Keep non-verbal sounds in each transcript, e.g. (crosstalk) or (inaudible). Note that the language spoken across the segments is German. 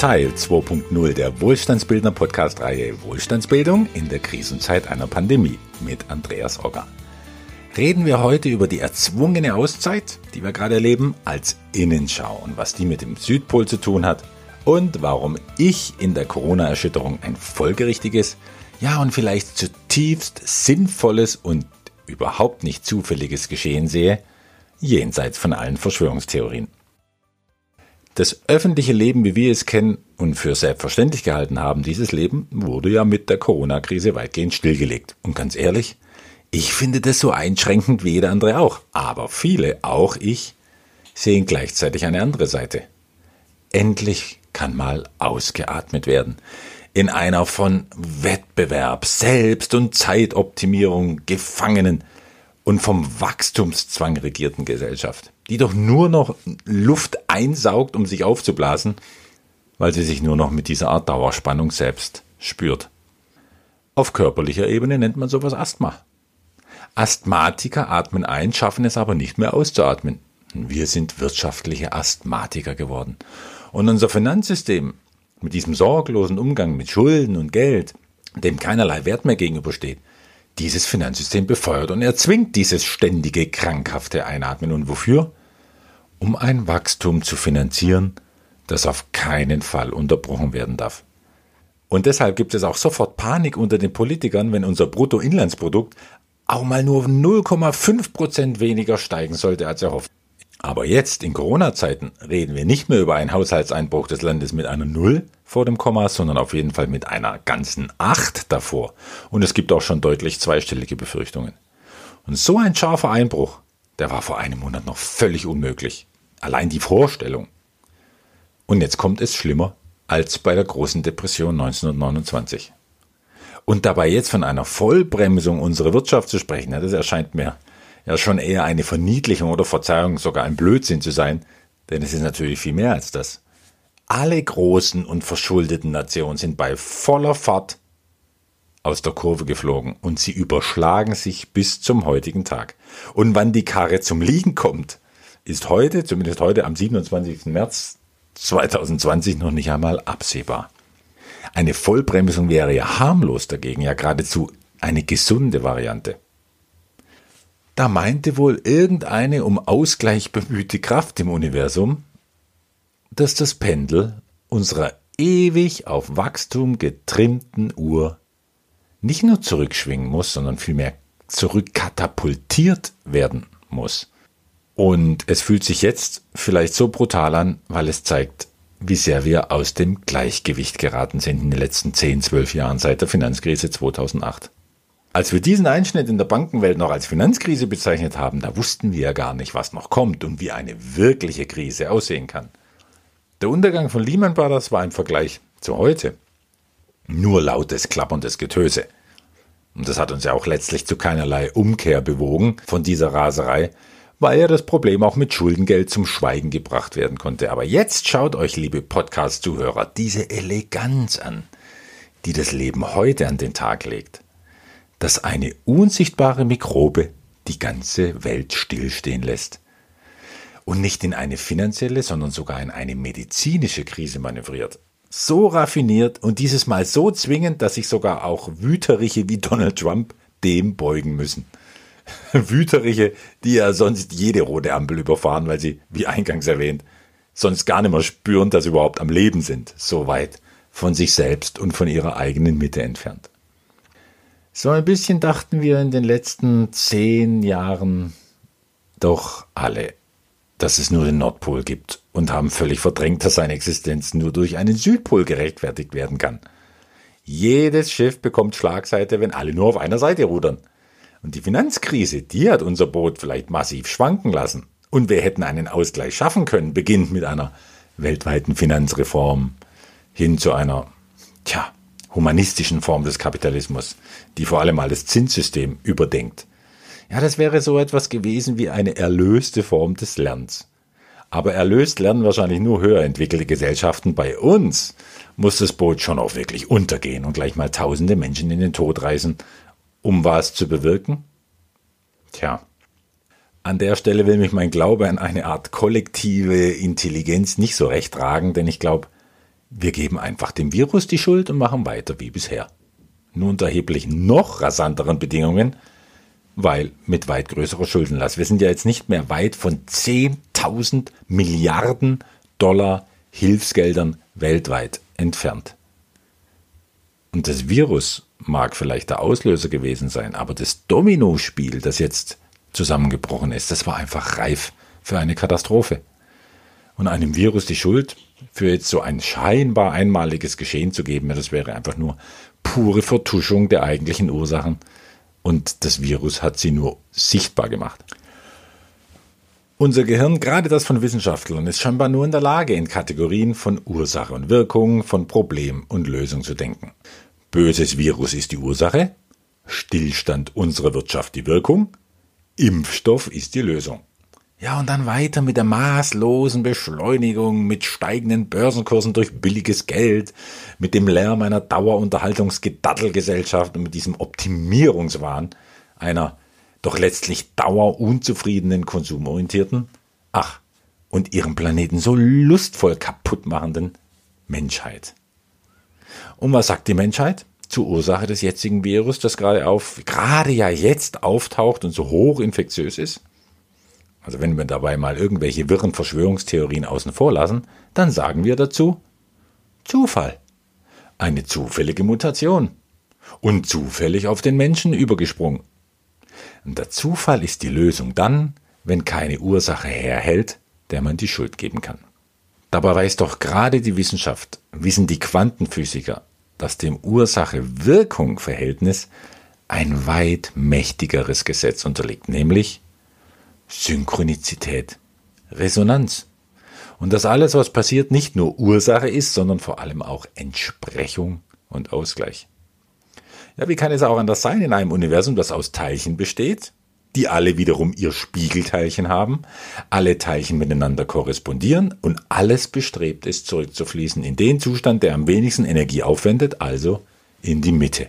Teil 2.0 der Wohlstandsbildner Podcast-Reihe Wohlstandsbildung in der Krisenzeit einer Pandemie mit Andreas Ogger. Reden wir heute über die erzwungene Auszeit, die wir gerade erleben, als Innenschau und was die mit dem Südpol zu tun hat und warum ich in der Corona-Erschütterung ein folgerichtiges, ja und vielleicht zutiefst sinnvolles und überhaupt nicht zufälliges Geschehen sehe, jenseits von allen Verschwörungstheorien. Das öffentliche Leben, wie wir es kennen und für selbstverständlich gehalten haben, dieses Leben wurde ja mit der Corona-Krise weitgehend stillgelegt. Und ganz ehrlich, ich finde das so einschränkend wie jeder andere auch. Aber viele, auch ich, sehen gleichzeitig eine andere Seite. Endlich kann mal ausgeatmet werden. In einer von Wettbewerb, Selbst- und Zeitoptimierung gefangenen und vom Wachstumszwang regierten Gesellschaft die doch nur noch Luft einsaugt, um sich aufzublasen, weil sie sich nur noch mit dieser Art Dauerspannung selbst spürt. Auf körperlicher Ebene nennt man sowas Asthma. Asthmatiker atmen ein, schaffen es aber nicht mehr auszuatmen. Wir sind wirtschaftliche Asthmatiker geworden. Und unser Finanzsystem, mit diesem sorglosen Umgang mit Schulden und Geld, dem keinerlei Wert mehr gegenübersteht, dieses Finanzsystem befeuert und erzwingt dieses ständige, krankhafte Einatmen. Und wofür? um ein Wachstum zu finanzieren, das auf keinen Fall unterbrochen werden darf. Und deshalb gibt es auch sofort Panik unter den Politikern, wenn unser Bruttoinlandsprodukt auch mal nur 0,5 Prozent weniger steigen sollte als erhofft. Aber jetzt in Corona-Zeiten reden wir nicht mehr über einen Haushaltseinbruch des Landes mit einer Null vor dem Komma, sondern auf jeden Fall mit einer ganzen Acht davor. Und es gibt auch schon deutlich zweistellige Befürchtungen. Und so ein scharfer Einbruch, der war vor einem Monat noch völlig unmöglich. Allein die Vorstellung. Und jetzt kommt es schlimmer als bei der großen Depression 1929. Und dabei jetzt von einer Vollbremsung unserer Wirtschaft zu sprechen, das erscheint mir ja schon eher eine Verniedlichung oder Verzeihung, sogar ein Blödsinn zu sein, denn es ist natürlich viel mehr als das. Alle großen und verschuldeten Nationen sind bei voller Fahrt aus der Kurve geflogen und sie überschlagen sich bis zum heutigen Tag. Und wann die Karre zum Liegen kommt, ist heute, zumindest heute am 27. März 2020, noch nicht einmal absehbar. Eine Vollbremsung wäre ja harmlos dagegen, ja geradezu eine gesunde Variante. Da meinte wohl irgendeine um Ausgleich bemühte Kraft im Universum, dass das Pendel unserer ewig auf Wachstum getrimmten Uhr nicht nur zurückschwingen muss, sondern vielmehr zurückkatapultiert werden muss. Und es fühlt sich jetzt vielleicht so brutal an, weil es zeigt, wie sehr wir aus dem Gleichgewicht geraten sind in den letzten 10, 12 Jahren seit der Finanzkrise 2008. Als wir diesen Einschnitt in der Bankenwelt noch als Finanzkrise bezeichnet haben, da wussten wir ja gar nicht, was noch kommt und wie eine wirkliche Krise aussehen kann. Der Untergang von Lehman Brothers war im Vergleich zu heute nur lautes, klapperndes Getöse. Und das hat uns ja auch letztlich zu keinerlei Umkehr bewogen von dieser Raserei, weil ja das Problem auch mit Schuldengeld zum Schweigen gebracht werden konnte. Aber jetzt schaut euch, liebe Podcast-Zuhörer, diese Eleganz an, die das Leben heute an den Tag legt. Dass eine unsichtbare Mikrobe die ganze Welt stillstehen lässt und nicht in eine finanzielle, sondern sogar in eine medizinische Krise manövriert. So raffiniert und dieses Mal so zwingend, dass sich sogar auch Wüteriche wie Donald Trump dem beugen müssen. (laughs) Wüterige, die ja sonst jede rote Ampel überfahren, weil sie, wie eingangs erwähnt, sonst gar nicht mehr spüren, dass sie überhaupt am Leben sind, so weit von sich selbst und von ihrer eigenen Mitte entfernt. So ein bisschen dachten wir in den letzten zehn Jahren doch alle, dass es nur den Nordpol gibt und haben völlig verdrängt, dass seine Existenz nur durch einen Südpol gerechtfertigt werden kann. Jedes Schiff bekommt Schlagseite, wenn alle nur auf einer Seite rudern. Und die Finanzkrise, die hat unser Boot vielleicht massiv schwanken lassen. Und wir hätten einen Ausgleich schaffen können, beginnt mit einer weltweiten Finanzreform hin zu einer, tja, humanistischen Form des Kapitalismus, die vor allem mal das Zinssystem überdenkt. Ja, das wäre so etwas gewesen wie eine erlöste Form des Lernens. Aber erlöst lernen wahrscheinlich nur höher entwickelte Gesellschaften. Bei uns muss das Boot schon auch wirklich untergehen und gleich mal tausende Menschen in den Tod reißen, um was zu bewirken? Tja, an der Stelle will mich mein Glaube an eine Art kollektive Intelligenz nicht so recht tragen, denn ich glaube, Wir geben einfach dem Virus die Schuld und machen weiter wie bisher. Nur unter erheblich noch rasanteren Bedingungen, weil mit weit größerer Schuldenlast. Wir sind ja jetzt nicht mehr weit von 10.000 Milliarden Dollar Hilfsgeldern weltweit entfernt. Und das Virus mag vielleicht der Auslöser gewesen sein, aber das Dominospiel, das jetzt zusammengebrochen ist, das war einfach reif für eine Katastrophe. Und einem Virus die Schuld für jetzt so ein scheinbar einmaliges Geschehen zu geben, das wäre einfach nur pure Vertuschung der eigentlichen Ursachen. Und das Virus hat sie nur sichtbar gemacht. Unser Gehirn, gerade das von Wissenschaftlern, ist scheinbar nur in der Lage, in Kategorien von Ursache und Wirkung, von Problem und Lösung zu denken. Böses Virus ist die Ursache, Stillstand unserer Wirtschaft die Wirkung, Impfstoff ist die Lösung. Ja, und dann weiter mit der maßlosen Beschleunigung, mit steigenden Börsenkursen durch billiges Geld, mit dem Lärm einer Dauerunterhaltungsgedattelgesellschaft und mit diesem Optimierungswahn einer doch letztlich dauerunzufriedenen, konsumorientierten, ach, und ihren Planeten so lustvoll kaputt machenden Menschheit. Und was sagt die Menschheit? Zur Ursache des jetzigen Virus, das gerade auf, gerade ja jetzt auftaucht und so hoch infektiös ist? Also wenn wir dabei mal irgendwelche wirren Verschwörungstheorien außen vor lassen, dann sagen wir dazu Zufall. Eine zufällige Mutation. Und zufällig auf den Menschen übergesprungen. Und der Zufall ist die Lösung dann, wenn keine Ursache herhält, der man die Schuld geben kann. Dabei weiß doch gerade die Wissenschaft, wissen die Quantenphysiker, dass dem Ursache-Wirkung-Verhältnis ein weit mächtigeres Gesetz unterliegt, nämlich Synchronizität, Resonanz. Und dass alles, was passiert, nicht nur Ursache ist, sondern vor allem auch Entsprechung und Ausgleich. Ja, wie kann es auch anders sein in einem Universum, das aus Teilchen besteht, die alle wiederum ihr Spiegelteilchen haben, alle Teilchen miteinander korrespondieren und alles bestrebt ist, zurückzufließen in den Zustand, der am wenigsten Energie aufwendet, also in die Mitte,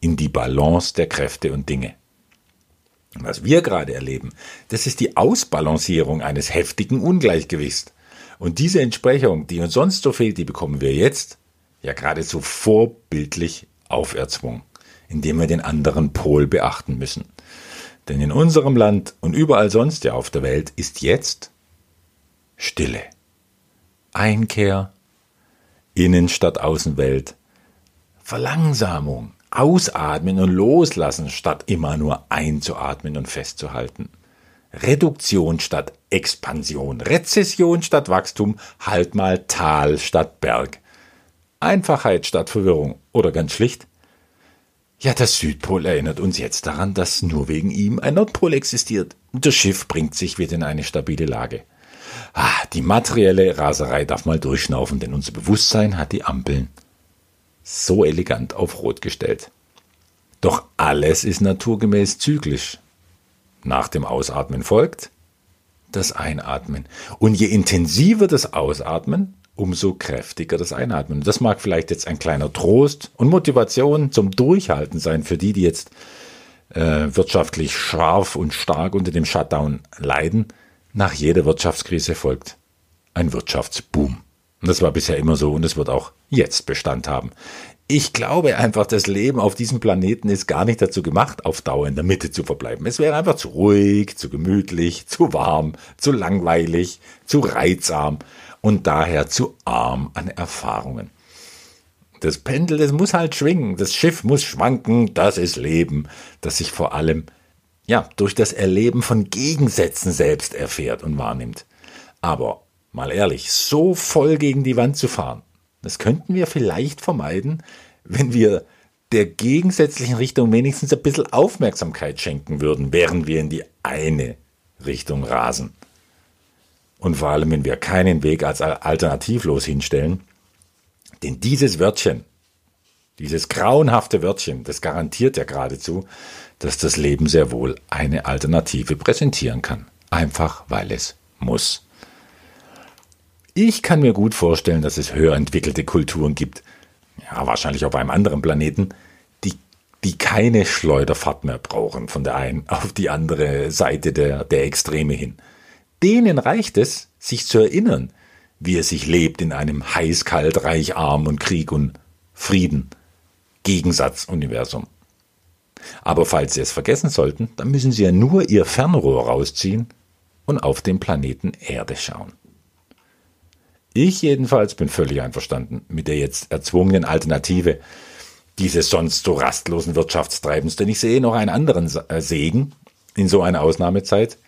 in die Balance der Kräfte und Dinge. Was wir gerade erleben, das ist die Ausbalancierung eines heftigen Ungleichgewichts. Und diese Entsprechung, die uns sonst so fehlt, die bekommen wir jetzt ja geradezu vorbildlich auferzwungen indem wir den anderen Pol beachten müssen. Denn in unserem Land und überall sonst ja auf der Welt ist jetzt Stille. Einkehr, Innen statt Außenwelt, Verlangsamung, Ausatmen und Loslassen statt immer nur einzuatmen und festzuhalten. Reduktion statt Expansion, Rezession statt Wachstum, halt mal Tal statt Berg. Einfachheit statt Verwirrung oder ganz schlicht ja, der Südpol erinnert uns jetzt daran, dass nur wegen ihm ein Nordpol existiert. Das Schiff bringt sich wieder in eine stabile Lage. Ah, die materielle Raserei darf mal durchschnaufen, denn unser Bewusstsein hat die Ampeln so elegant auf Rot gestellt. Doch alles ist naturgemäß zyklisch. Nach dem Ausatmen folgt das Einatmen. Und je intensiver das Ausatmen, umso kräftiger das Einatmen. Das mag vielleicht jetzt ein kleiner Trost und Motivation zum Durchhalten sein für die, die jetzt äh, wirtschaftlich scharf und stark unter dem Shutdown leiden. Nach jeder Wirtschaftskrise folgt ein Wirtschaftsboom. Und das war bisher immer so und es wird auch jetzt Bestand haben. Ich glaube einfach, das Leben auf diesem Planeten ist gar nicht dazu gemacht, auf Dauer in der Mitte zu verbleiben. Es wäre einfach zu ruhig, zu gemütlich, zu warm, zu langweilig, zu reizsam und daher zu arm an Erfahrungen. Das Pendel, das muss halt schwingen, das Schiff muss schwanken, das ist Leben, das sich vor allem ja, durch das Erleben von Gegensätzen selbst erfährt und wahrnimmt. Aber mal ehrlich, so voll gegen die Wand zu fahren, das könnten wir vielleicht vermeiden, wenn wir der gegensätzlichen Richtung wenigstens ein bisschen Aufmerksamkeit schenken würden, während wir in die eine Richtung rasen. Und vor allem, wenn wir keinen Weg als alternativlos hinstellen. Denn dieses Wörtchen, dieses grauenhafte Wörtchen, das garantiert ja geradezu, dass das Leben sehr wohl eine Alternative präsentieren kann. Einfach weil es muss. Ich kann mir gut vorstellen, dass es höher entwickelte Kulturen gibt, ja, wahrscheinlich auf einem anderen Planeten, die, die keine Schleuderfahrt mehr brauchen von der einen auf die andere Seite der, der Extreme hin denen reicht es, sich zu erinnern, wie es sich lebt in einem heiß, kalt, reich, arm und Krieg und Frieden, Gegensatz-Universum. Aber falls Sie es vergessen sollten, dann müssen Sie ja nur Ihr Fernrohr rausziehen und auf den Planeten Erde schauen. Ich jedenfalls bin völlig einverstanden mit der jetzt erzwungenen Alternative dieses sonst so rastlosen Wirtschaftstreibens, denn ich sehe noch einen anderen äh, Segen in so einer Ausnahmezeit,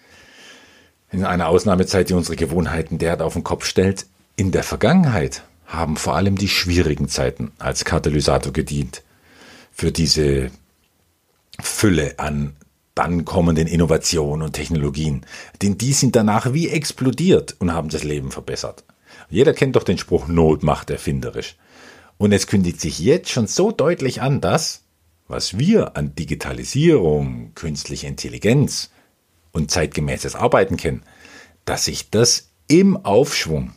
in einer Ausnahmezeit, die unsere Gewohnheiten derart auf den Kopf stellt. In der Vergangenheit haben vor allem die schwierigen Zeiten als Katalysator gedient für diese Fülle an dann kommenden Innovationen und Technologien, denn die sind danach wie explodiert und haben das Leben verbessert. Jeder kennt doch den Spruch Not macht erfinderisch. Und es kündigt sich jetzt schon so deutlich an, dass, was wir an Digitalisierung, künstlicher Intelligenz und zeitgemäßes Arbeiten kennen, dass sich das im Aufschwung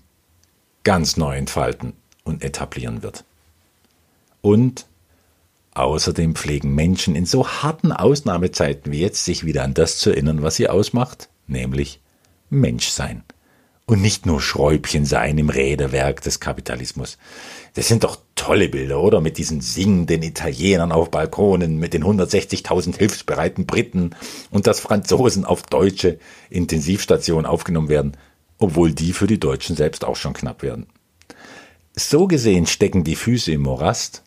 ganz neu entfalten und etablieren wird. Und außerdem pflegen Menschen in so harten Ausnahmezeiten wie jetzt sich wieder an das zu erinnern, was sie ausmacht, nämlich Menschsein und nicht nur Schräubchen sein im Räderwerk des Kapitalismus. Das sind doch tolle Bilder, oder? Mit diesen singenden Italienern auf Balkonen, mit den 160.000 hilfsbereiten Briten und dass Franzosen auf deutsche Intensivstationen aufgenommen werden, obwohl die für die Deutschen selbst auch schon knapp werden. So gesehen stecken die Füße im Morast,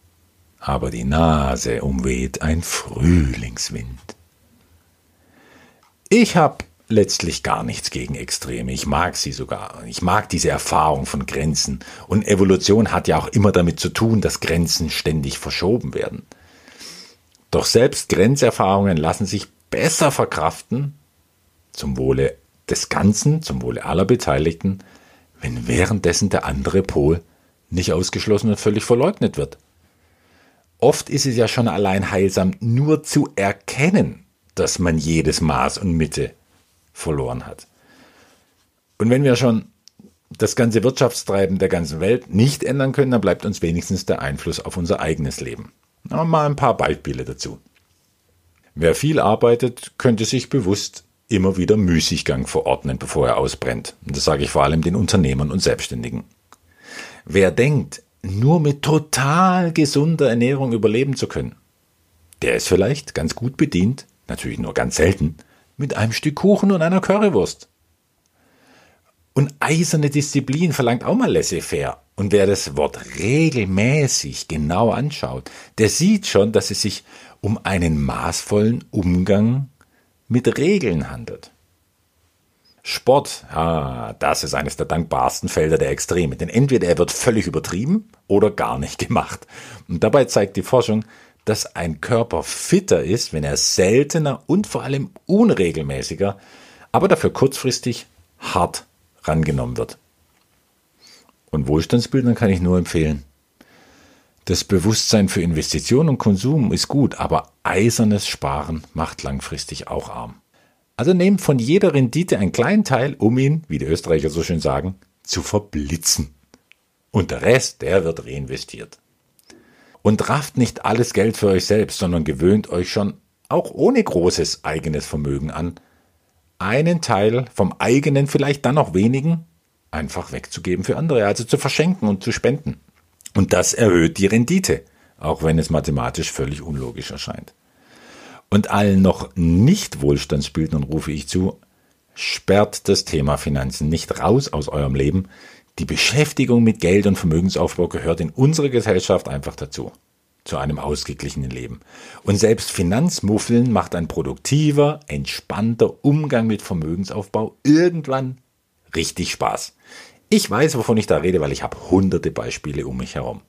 aber die Nase umweht ein Frühlingswind. Ich hab letztlich gar nichts gegen Extreme. Ich mag sie sogar. Ich mag diese Erfahrung von Grenzen. Und Evolution hat ja auch immer damit zu tun, dass Grenzen ständig verschoben werden. Doch selbst Grenzerfahrungen lassen sich besser verkraften, zum Wohle des Ganzen, zum Wohle aller Beteiligten, wenn währenddessen der andere Pol nicht ausgeschlossen und völlig verleugnet wird. Oft ist es ja schon allein heilsam, nur zu erkennen, dass man jedes Maß und Mitte verloren hat. Und wenn wir schon das ganze Wirtschaftstreiben der ganzen Welt nicht ändern können, dann bleibt uns wenigstens der Einfluss auf unser eigenes Leben. Aber mal ein paar Beispiele dazu. Wer viel arbeitet, könnte sich bewusst immer wieder Müßiggang verordnen, bevor er ausbrennt. Und das sage ich vor allem den Unternehmern und Selbstständigen. Wer denkt, nur mit total gesunder Ernährung überleben zu können, der ist vielleicht ganz gut bedient, natürlich nur ganz selten, mit einem Stück Kuchen und einer Currywurst. Und eiserne Disziplin verlangt auch mal laissez-faire. Und wer das Wort regelmäßig genau anschaut, der sieht schon, dass es sich um einen maßvollen Umgang mit Regeln handelt. Sport, ah, das ist eines der dankbarsten Felder der Extreme, denn entweder er wird völlig übertrieben oder gar nicht (laughs) gemacht. Und dabei zeigt die Forschung, dass ein Körper fitter ist, wenn er seltener und vor allem unregelmäßiger, aber dafür kurzfristig hart rangenommen wird. Und Wohlstandsbildern kann ich nur empfehlen. Das Bewusstsein für Investition und Konsum ist gut, aber eisernes Sparen macht langfristig auch arm. Also nehmt von jeder Rendite einen kleinen Teil, um ihn, wie die Österreicher so schön sagen, zu verblitzen. Und der Rest, der wird reinvestiert. Und rafft nicht alles Geld für euch selbst, sondern gewöhnt euch schon auch ohne großes eigenes Vermögen an, einen Teil vom eigenen, vielleicht dann noch wenigen, einfach wegzugeben für andere, also zu verschenken und zu spenden. Und das erhöht die Rendite, auch wenn es mathematisch völlig unlogisch erscheint. Und allen noch nicht Wohlstandsbildnern rufe ich zu, sperrt das Thema Finanzen nicht raus aus eurem Leben, die Beschäftigung mit Geld und Vermögensaufbau gehört in unserer Gesellschaft einfach dazu. Zu einem ausgeglichenen Leben. Und selbst Finanzmuffeln macht ein produktiver, entspannter Umgang mit Vermögensaufbau irgendwann richtig Spaß. Ich weiß, wovon ich da rede, weil ich habe hunderte Beispiele um mich herum.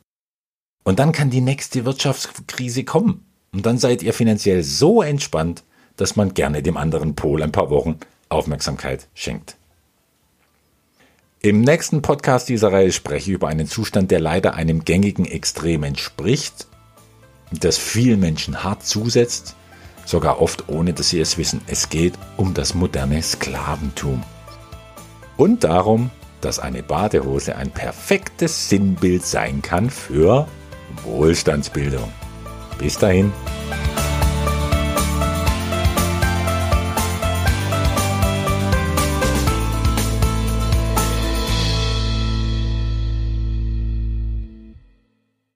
Und dann kann die nächste Wirtschaftskrise kommen. Und dann seid ihr finanziell so entspannt, dass man gerne dem anderen Pol ein paar Wochen Aufmerksamkeit schenkt. Im nächsten Podcast dieser Reihe spreche ich über einen Zustand, der leider einem gängigen Extrem entspricht, das vielen Menschen hart zusetzt, sogar oft ohne dass sie es wissen. Es geht um das moderne Sklaventum. Und darum, dass eine Badehose ein perfektes Sinnbild sein kann für Wohlstandsbildung. Bis dahin.